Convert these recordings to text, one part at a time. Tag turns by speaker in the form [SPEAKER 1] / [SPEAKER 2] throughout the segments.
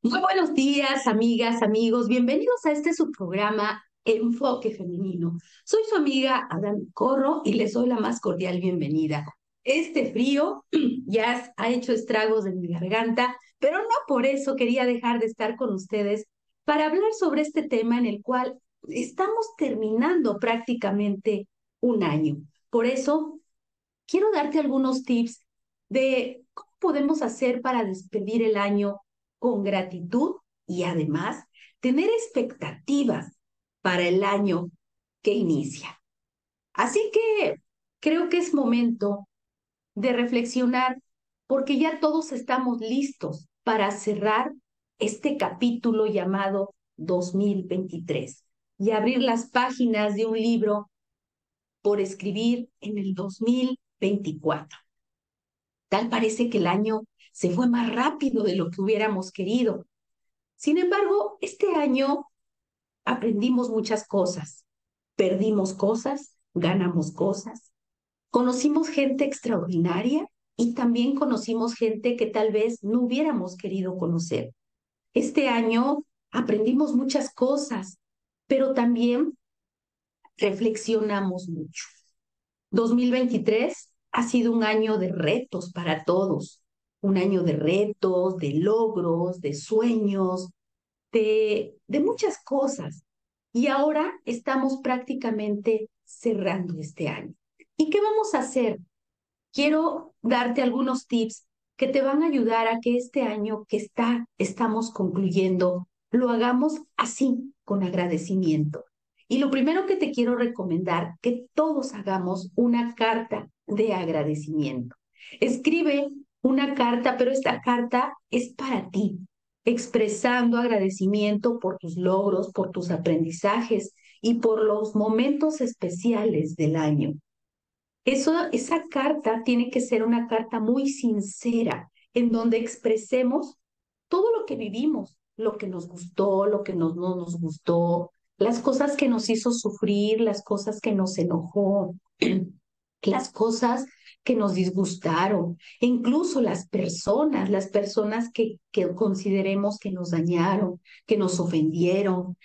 [SPEAKER 1] Muy buenos días, amigas, amigos. Bienvenidos a este su programa Enfoque Femenino. Soy su amiga Adán Corro y les doy la más cordial bienvenida. Este frío ya ha hecho estragos en mi garganta, pero no por eso quería dejar de estar con ustedes para hablar sobre este tema en el cual estamos terminando prácticamente un año. Por eso, quiero darte algunos tips de cómo podemos hacer para despedir el año con gratitud y además tener expectativas para el año que inicia. Así que creo que es momento de reflexionar porque ya todos estamos listos para cerrar este capítulo llamado 2023 y abrir las páginas de un libro por escribir en el 2024. Tal parece que el año se fue más rápido de lo que hubiéramos querido. Sin embargo, este año aprendimos muchas cosas, perdimos cosas, ganamos cosas, conocimos gente extraordinaria y también conocimos gente que tal vez no hubiéramos querido conocer. Este año aprendimos muchas cosas, pero también reflexionamos mucho. 2023 ha sido un año de retos para todos un año de retos, de logros, de sueños, de, muchas cosas. Y ahora estamos prácticamente cerrando este año. ¿Y qué vamos a hacer? Quiero darte algunos tips que te van a ayudar a que este año que está, estamos concluyendo, lo hagamos así, con agradecimiento. Y lo primero que te quiero recomendar, que todos hagamos una carta de agradecimiento. Escribe una carta, pero esta carta es para ti, expresando agradecimiento por tus logros, por tus aprendizajes y por los momentos especiales del año. Eso, esa carta tiene que ser una carta muy sincera, en donde expresemos todo lo que vivimos, lo que nos gustó, lo que no nos gustó, las cosas que nos hizo sufrir, las cosas que nos enojó, las cosas que nos disgustaron, incluso las personas, las personas que, que consideremos que nos dañaron, que nos ofendieron,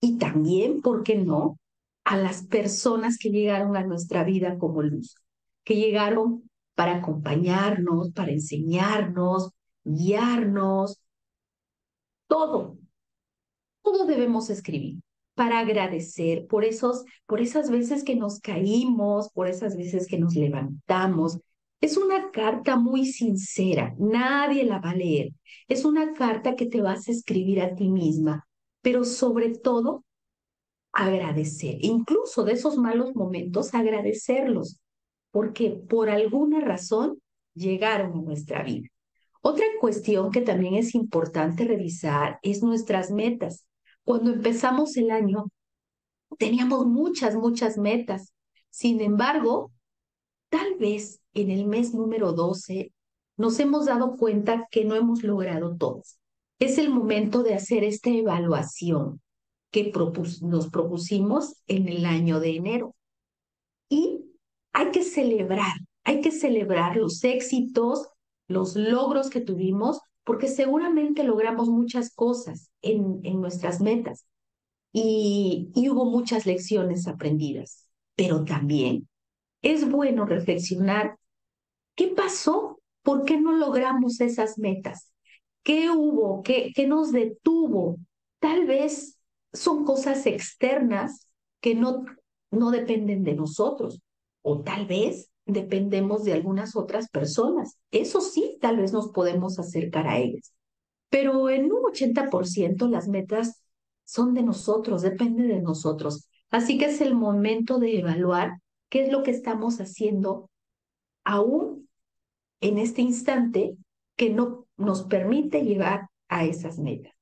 [SPEAKER 1] y también, ¿por qué no?, a las personas que llegaron a nuestra vida como luz, que llegaron para acompañarnos, para enseñarnos, guiarnos, todo, todo debemos escribir para agradecer por esos, por esas veces que nos caímos, por esas veces que nos levantamos. Es una carta muy sincera, nadie la va a leer. Es una carta que te vas a escribir a ti misma, pero sobre todo agradecer, incluso de esos malos momentos, agradecerlos, porque por alguna razón llegaron a nuestra vida. Otra cuestión que también es importante revisar es nuestras metas. Cuando empezamos el año, teníamos muchas, muchas metas. Sin embargo, tal vez en el mes número 12 nos hemos dado cuenta que no hemos logrado todos. Es el momento de hacer esta evaluación que nos propusimos en el año de enero. Y hay que celebrar, hay que celebrar los éxitos, los logros que tuvimos, porque seguramente logramos muchas cosas en, en nuestras metas. Y, hubo muchas lecciones aprendidas, pero también es bueno reflexionar qué pasó, por qué no logramos esas metas, qué hubo, qué, qué nos detuvo. Tal vez son cosas externas que no, no dependen de nosotros, o tal vez dependemos de algunas otras personas. Eso sí, tal vez nos podemos acercar a ellas. Pero en un 80% las metas son de nosotros, depende de nosotros. Así que es el momento de evaluar qué es lo que estamos haciendo aún en este instante que no nos permite llegar a esas metas.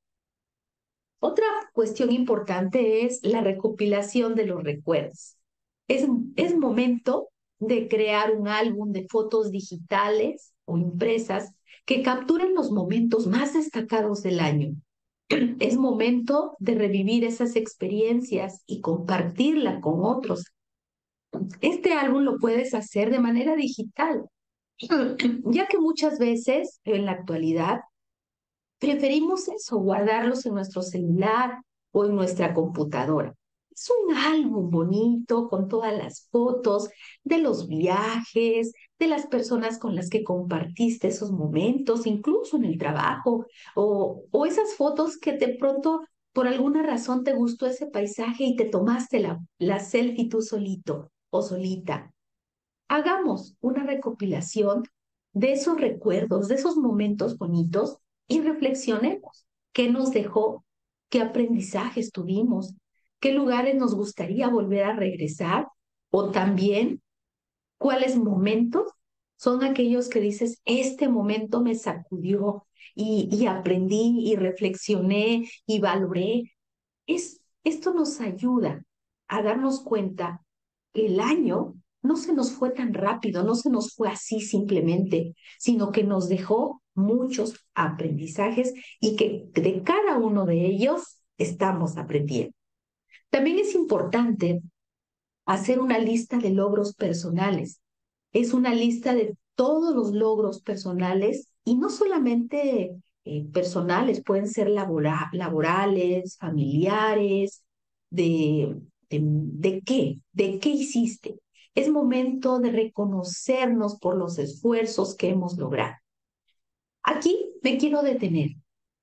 [SPEAKER 1] Otra cuestión importante es la recopilación de los recuerdos. Es, es momento de crear un álbum de fotos digitales o impresas que capturen los momentos más destacados del año. Es momento de revivir esas experiencias y compartirla con otros. Este álbum lo puedes hacer de manera digital, ya que muchas veces en la actualidad preferimos eso, guardarlos en nuestro celular o en nuestra computadora. Es un álbum bonito con todas las fotos de los viajes, de las personas con las que compartiste esos momentos, incluso en el trabajo, o, o esas fotos que de pronto por alguna razón te gustó ese paisaje y te tomaste la, la selfie tú solito o solita. Hagamos una recopilación de esos recuerdos, de esos momentos bonitos y reflexionemos qué nos dejó, qué aprendizajes tuvimos, qué lugares nos gustaría volver a regresar o también cuáles momentos son aquellos que dices, este momento me sacudió y, aprendí y reflexioné y valoré. Es, esto nos ayuda a darnos cuenta que el año no se nos fue tan rápido, no se nos fue así simplemente, sino que nos dejó muchos aprendizajes y que de cada uno de ellos estamos aprendiendo. También es importante hacer una lista de logros personales. Es una lista de todos los logros personales y no solamente eh, personales, pueden ser laborales, familiares, de, qué, de qué hiciste. Es momento de reconocernos por los esfuerzos que hemos logrado. Aquí me quiero detener.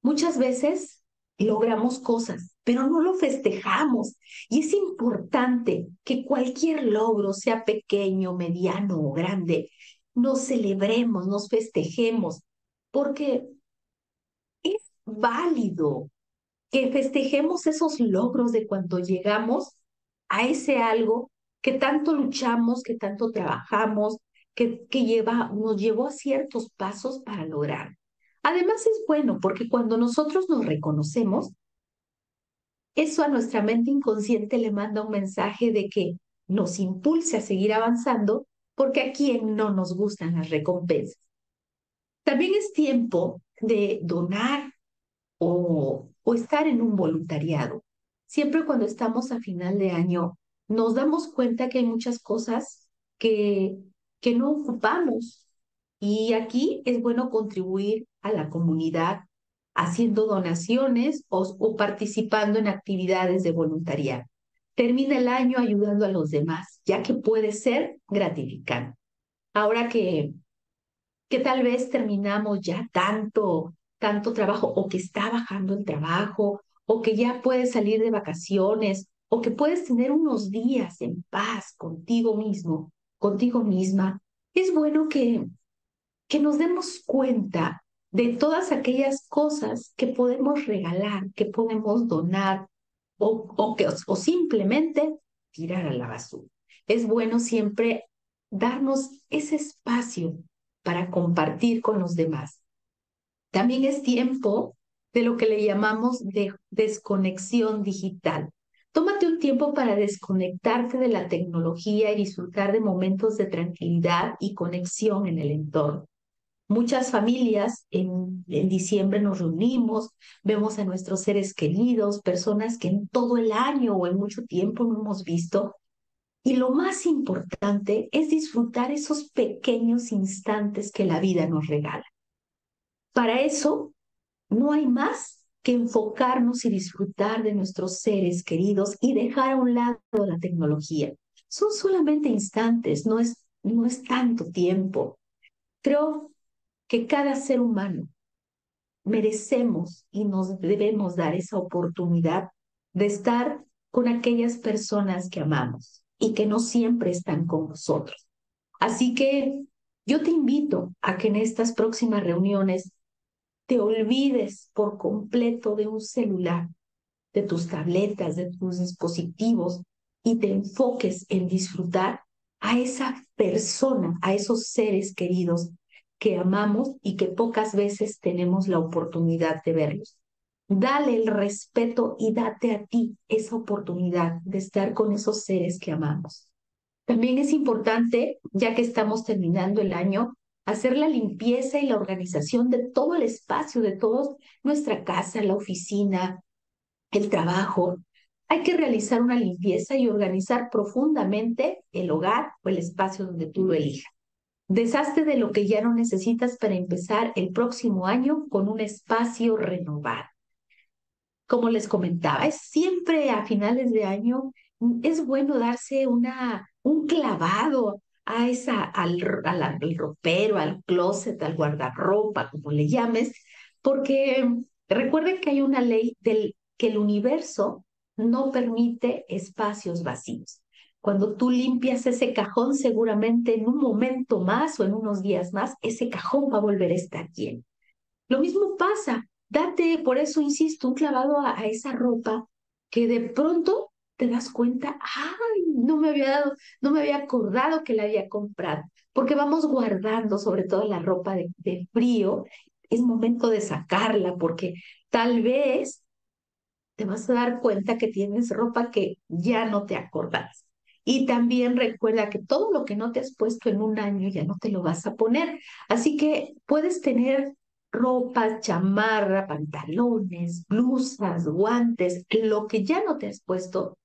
[SPEAKER 1] Muchas veces logramos cosas, pero no lo festejamos. Y es importante que cualquier logro, sea pequeño, mediano o grande, nos celebremos, nos festejemos, porque es válido que festejemos esos logros de cuando llegamos a ese algo que tanto luchamos, que tanto trabajamos, que, que lleva, nos llevó a ciertos pasos para lograr. Además es bueno porque cuando nosotros nos reconocemos, eso a nuestra mente inconsciente le manda un mensaje de que nos impulse a seguir avanzando porque a quien no nos gustan las recompensas. También es tiempo de donar o, o estar en un voluntariado. Siempre cuando estamos a final de año, nos damos cuenta que hay muchas cosas que que no ocupamos. Y aquí es bueno contribuir a la comunidad haciendo donaciones o, participando en actividades de voluntariado. Termina el año ayudando a los demás, ya que puede ser gratificante. Ahora que, que tal vez terminamos ya tanto, tanto trabajo o que está bajando el trabajo o que ya puedes salir de vacaciones o que puedes tener unos días en paz contigo mismo, contigo misma, es bueno que, que nos demos cuenta de todas aquellas cosas que podemos regalar, que podemos donar o, o, simplemente tirar a la basura. Es bueno siempre darnos ese espacio para compartir con los demás. También es tiempo de lo que le llamamos de desconexión digital. Tómate un tiempo para desconectarte de la tecnología y disfrutar de momentos de tranquilidad y conexión en el entorno. Muchas familias en, en, diciembre nos reunimos, vemos a nuestros seres queridos, personas que en todo el año o en mucho tiempo no hemos visto. Y lo más importante es disfrutar esos pequeños instantes que la vida nos regala. Para eso, no hay más que enfocarnos y disfrutar de nuestros seres queridos y dejar a un lado la tecnología. Son solamente instantes, no es, no es tanto tiempo. Creo que cada ser humano merecemos y nos debemos dar esa oportunidad de estar con aquellas personas que amamos y que no siempre están con nosotros. Así que yo te invito a que en estas próximas reuniones te olvides por completo de un celular, de tus tabletas, de tus dispositivos y te enfoques en disfrutar a esa persona, a esos seres queridos que amamos y que pocas veces tenemos la oportunidad de verlos. Dale el respeto y date a ti esa oportunidad de estar con esos seres que amamos. También es importante, ya que estamos terminando el año, hacer la limpieza y la organización de todo el espacio, de toda nuestra casa, la oficina, el trabajo. Hay que realizar una limpieza y organizar profundamente el hogar o el espacio donde tú lo elijas. Deshazte de lo que ya no necesitas para empezar el próximo año con un espacio renovado. Como les comentaba, es siempre a finales de año es bueno darse una, un clavado a esa, al, al, ropero, al closet, al guardarropa, como le llames, porque recuerden que hay una ley del que el universo no permite espacios vacíos. Cuando tú limpias ese cajón, seguramente en un momento más o en unos días más, ese cajón va a volver a estar lleno. Lo mismo pasa, date, por eso insisto, un clavado a, esa ropa que de pronto te das cuenta, ay, no me había dado, no me había acordado que la había comprado, porque vamos guardando sobre todo la ropa de, de frío, es momento de sacarla, porque tal vez te vas a dar cuenta que tienes ropa que ya no te acordás. Y también recuerda que todo lo que no te has puesto en un año ya no te lo vas a poner. Así que puedes tener ropa, chamarra, pantalones, blusas, guantes, lo que ya no te has puesto,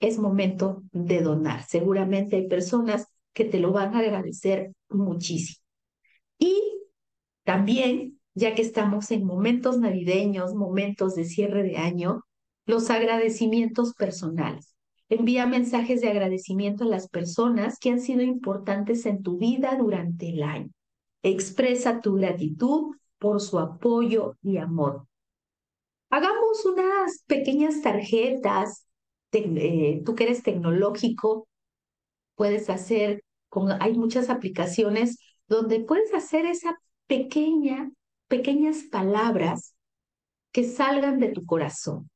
[SPEAKER 1] es momento de donar. Seguramente hay personas que te lo van a agradecer muchísimo. Y también, ya que estamos en momentos navideños, momentos de cierre de año, los agradecimientos personales. Envía mensajes de agradecimiento a las personas que han sido importantes en tu vida durante el año. Expresa tu gratitud por su apoyo y amor. Hagamos unas pequeñas tarjetas eh, tú que eres tecnológico, puedes hacer, con, hay muchas aplicaciones donde puedes hacer esa pequeña, pequeñas palabras que salgan de tu corazón.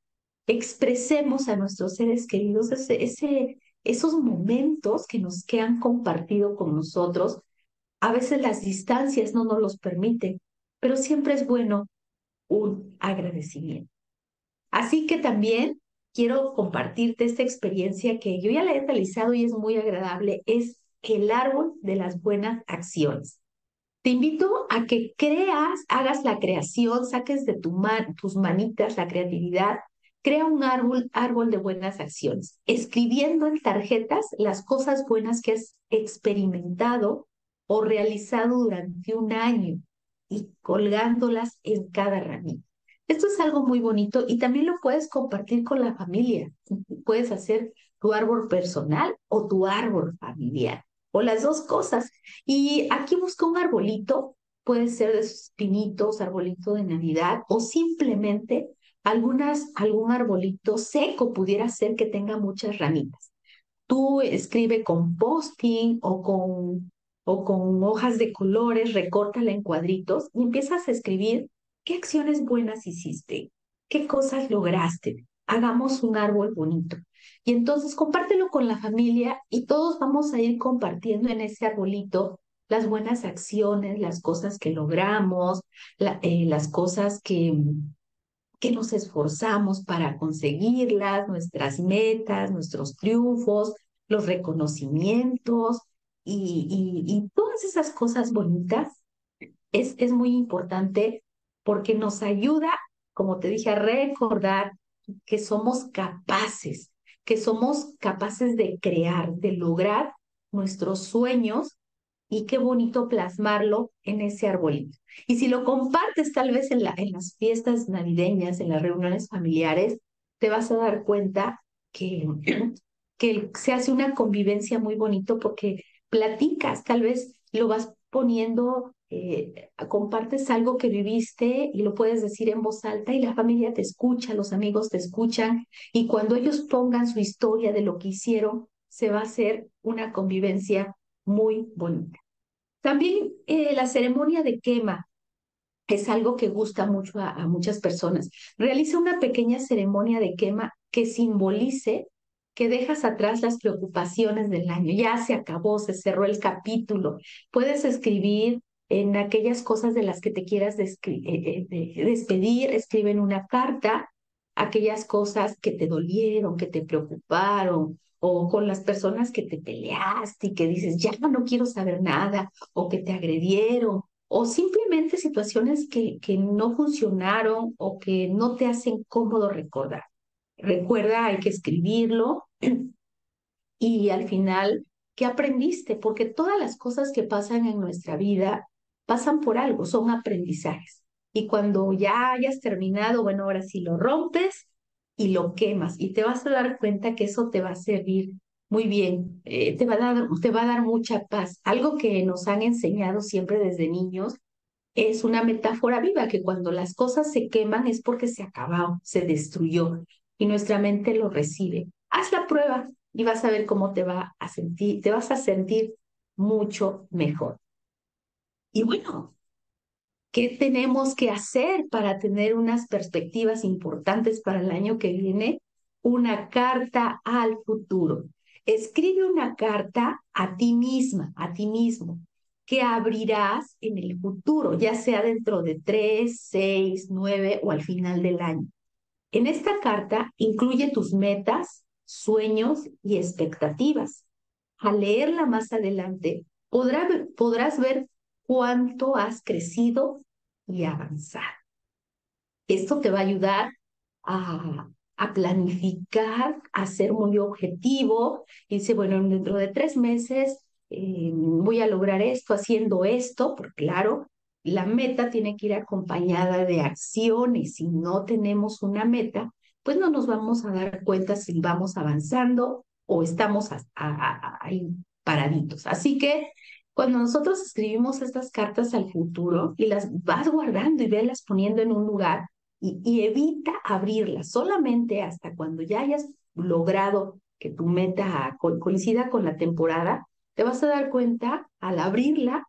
[SPEAKER 1] Expresemos a nuestros seres queridos ese, esos momentos que nos que han compartido con nosotros. A veces las distancias no nos los permiten, pero siempre es bueno un agradecimiento. Así que también quiero compartirte esta experiencia que yo ya la he realizado y es muy agradable, es el árbol de las buenas acciones. Te invito a que creas, hagas la creación, saques de tu tus manitas la creatividad, crea un árbol, árbol de buenas acciones, escribiendo en tarjetas las cosas buenas que has experimentado o realizado durante un año y colgándolas en cada ramita. Esto es algo muy bonito y también lo puedes compartir con la familia. Puedes hacer tu árbol personal o tu árbol familiar o las dos cosas. Y aquí busca un arbolito, puede ser de sus pinitos, arbolito de Navidad o simplemente algunas, algún arbolito seco pudiera ser que tenga muchas ramitas. Tú escribe con posting o con, o con hojas de colores, recórtala en cuadritos y empiezas a escribir ¿Qué acciones buenas hiciste? ¿Qué cosas lograste? Hagamos un árbol bonito. Y entonces compártelo con la familia y todos vamos a ir compartiendo en ese arbolito las buenas acciones, las cosas que logramos, eh, las cosas que, que nos esforzamos para conseguirlas, nuestras metas, nuestros triunfos, los reconocimientos y, todas esas cosas bonitas. Es, es muy importante porque nos ayuda, como te dije, a recordar que somos capaces, que somos capaces de crear, de lograr nuestros sueños y qué bonito plasmarlo en ese arbolito. Y si lo compartes tal vez en, la, en las fiestas navideñas, en las reuniones familiares, te vas a dar cuenta que, que se hace una convivencia muy bonito porque platicas, tal vez lo vas poniendo eh, compartes algo que viviste y lo puedes decir en voz alta y la familia te escucha, los amigos te escuchan y cuando ellos pongan su historia de lo que hicieron, se va a hacer una convivencia muy bonita. También eh, la ceremonia de quema es algo que gusta mucho a, a muchas personas. Realiza una pequeña ceremonia de quema que simbolice que dejas atrás las preocupaciones del año. Ya se acabó, se cerró el capítulo. Puedes escribir en aquellas cosas de las que te quieras eh, eh, despedir, escriben una carta, aquellas cosas que te dolieron, que te preocuparon, o con las personas que te peleaste y que dices, ya no quiero saber nada, o que te agredieron, o simplemente situaciones que, que no funcionaron o que no te hacen cómodo recordar. Recuerda, hay que escribirlo y al final ¿Qué aprendiste? Porque todas las cosas que pasan en nuestra vida pasan por algo, son aprendizajes. Y cuando ya hayas terminado, bueno, ahora sí lo rompes y lo quemas y te vas a dar cuenta que eso te va a servir muy bien, eh, te, va a dar, te va a dar mucha paz. Algo que nos han enseñado siempre desde niños es una metáfora viva, que cuando las cosas se queman es porque se acabó, se destruyó y nuestra mente lo recibe. Haz la prueba y vas a ver cómo te va a sentir, te vas a sentir mucho mejor. Y bueno, ¿qué tenemos que hacer para tener unas perspectivas importantes para el año que viene? Una carta al futuro. Escribe una carta a ti misma, a ti mismo, que abrirás en el futuro, ya sea dentro de tres, seis, nueve o al final del año. En esta carta incluye tus metas, sueños y expectativas. Al leerla más adelante, podrás ver cuánto has crecido y avanzado. Esto te va a ayudar a, planificar, a ser muy objetivo. Y dice, bueno, dentro de tres meses eh, voy a lograr esto haciendo esto, porque claro, la meta tiene que ir acompañada de acciones. Si no tenemos una meta, pues no nos vamos a dar cuenta si vamos avanzando o estamos ahí paraditos. Así que cuando nosotros escribimos estas cartas al futuro y las vas guardando y velas poniendo en un lugar y, evita abrirlas solamente hasta cuando ya hayas logrado que tu meta coincida con la temporada, te vas a dar cuenta al abrirla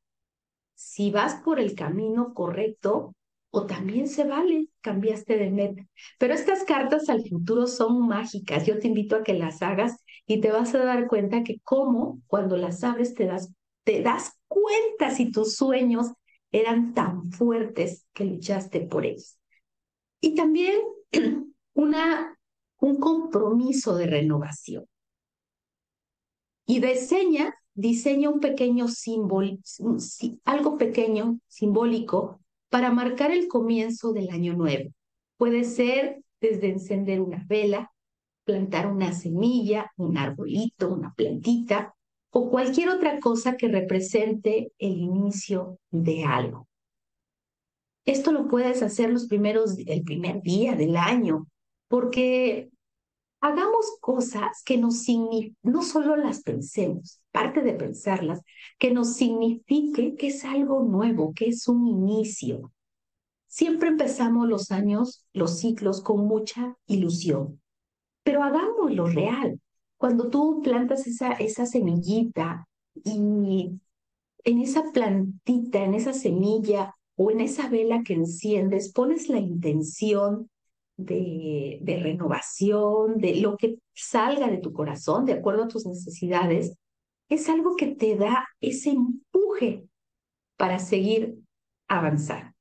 [SPEAKER 1] si vas por el camino correcto o también se vale, cambiaste de meta. Pero estas cartas al futuro son mágicas. Yo te invito a que las hagas y te vas a dar cuenta que cómo cuando las abres te das te das cuenta si tus sueños eran tan fuertes que luchaste por ellos. Y también una, un compromiso de renovación. Y diseña, diseña un pequeño símbolo, algo pequeño, simbólico, para marcar el comienzo del año nuevo. Puede ser desde encender una vela, plantar una semilla, un arbolito, una plantita, o cualquier otra cosa que represente el inicio de algo. Esto lo puedes hacer los primeros, el primer día del año, porque hagamos cosas que nos no solo las pensemos, parte de pensarlas, que nos signifique que es algo nuevo, que es un inicio. Siempre empezamos los años, los ciclos con mucha ilusión, pero hagámoslo real. Cuando tú plantas esa, esa semillita y en esa plantita, en esa semilla o en esa vela que enciendes, pones la intención de, de renovación, de lo que salga de tu corazón, de acuerdo a tus necesidades, es algo que te da ese empuje para seguir avanzando.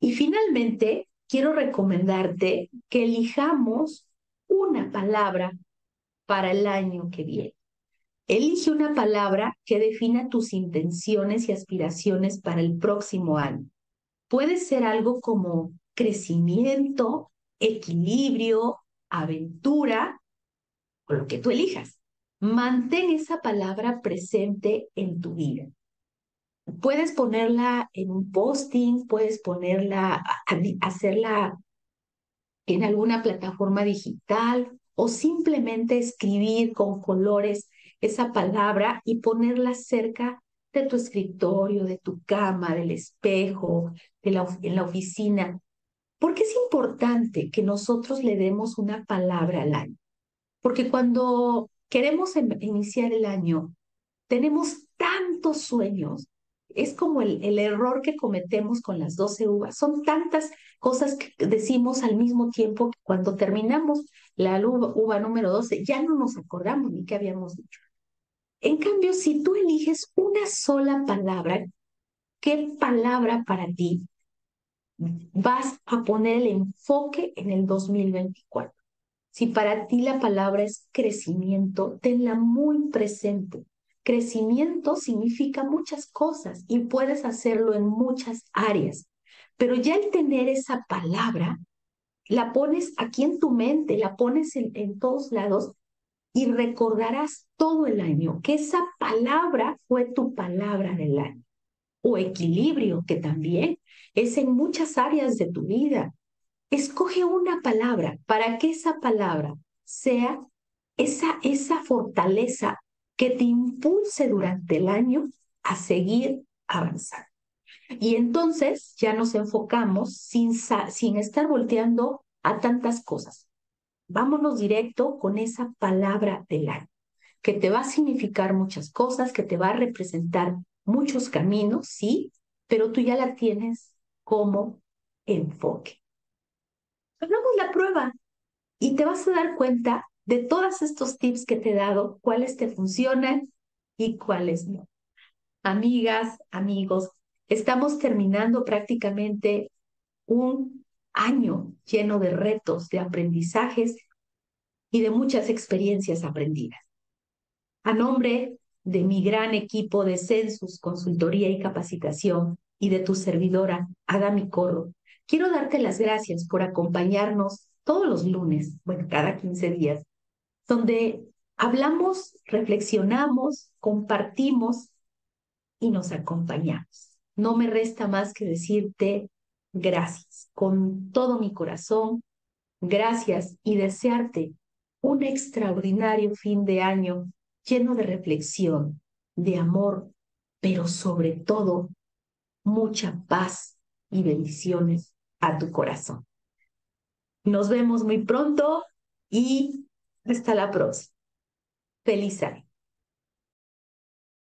[SPEAKER 1] Y finalmente, quiero recomendarte que elijamos una palabra para el año que viene. Elige una palabra que defina tus intenciones y aspiraciones para el próximo año. Puede ser algo como crecimiento, equilibrio, aventura, o lo que tú elijas. Mantén esa palabra presente en tu vida. Puedes ponerla en un posting, puedes ponerla, hacerla en alguna plataforma digital o simplemente escribir con colores esa palabra y ponerla cerca de tu escritorio, de tu cama, del espejo, de la, en la oficina. Porque es importante que nosotros le demos una palabra al año. Porque cuando queremos em, iniciar el año, tenemos tantos sueños es como el, el, error que cometemos con las 12 uvas. Son tantas cosas que decimos al mismo tiempo que cuando terminamos la uva, uva número 12 ya no nos acordamos ni qué habíamos dicho. En cambio, si tú eliges una sola palabra, ¿qué palabra para ti vas a poner el enfoque en el 2024? Si para ti la palabra es crecimiento, tenla muy presente Crecimiento significa muchas cosas y puedes hacerlo en muchas áreas, pero ya el tener esa palabra, la pones aquí en tu mente, la pones en, todos lados y recordarás todo el año que esa palabra fue tu palabra del año. O equilibrio, que también es en muchas áreas de tu vida. Escoge una palabra para que esa palabra sea esa, esa fortaleza que te impulse durante el año a seguir avanzando. Y entonces ya nos enfocamos sin, sin estar volteando a tantas cosas. Vámonos directo con esa palabra del año, que te va a significar muchas cosas, que te va a representar muchos caminos, sí, pero tú ya la tienes como enfoque. Hagamos la prueba y te vas a dar cuenta de todos estos tips que te he dado, cuáles te funcionan y cuáles no. Amigas, amigos, estamos terminando prácticamente un año lleno de retos, de aprendizajes y de muchas experiencias aprendidas. A nombre de mi gran equipo de Census, Consultoría y Capacitación y de tu servidora, Adami Corro, quiero darte las gracias por acompañarnos todos los lunes, bueno, cada 15 días, donde hablamos, reflexionamos, compartimos y nos acompañamos. No me resta más que decirte gracias con todo mi corazón, gracias y desearte un extraordinario fin de año lleno de reflexión, de amor, pero sobre todo mucha paz y bendiciones a tu corazón. Nos vemos muy pronto y hasta la próxima. Feliz año.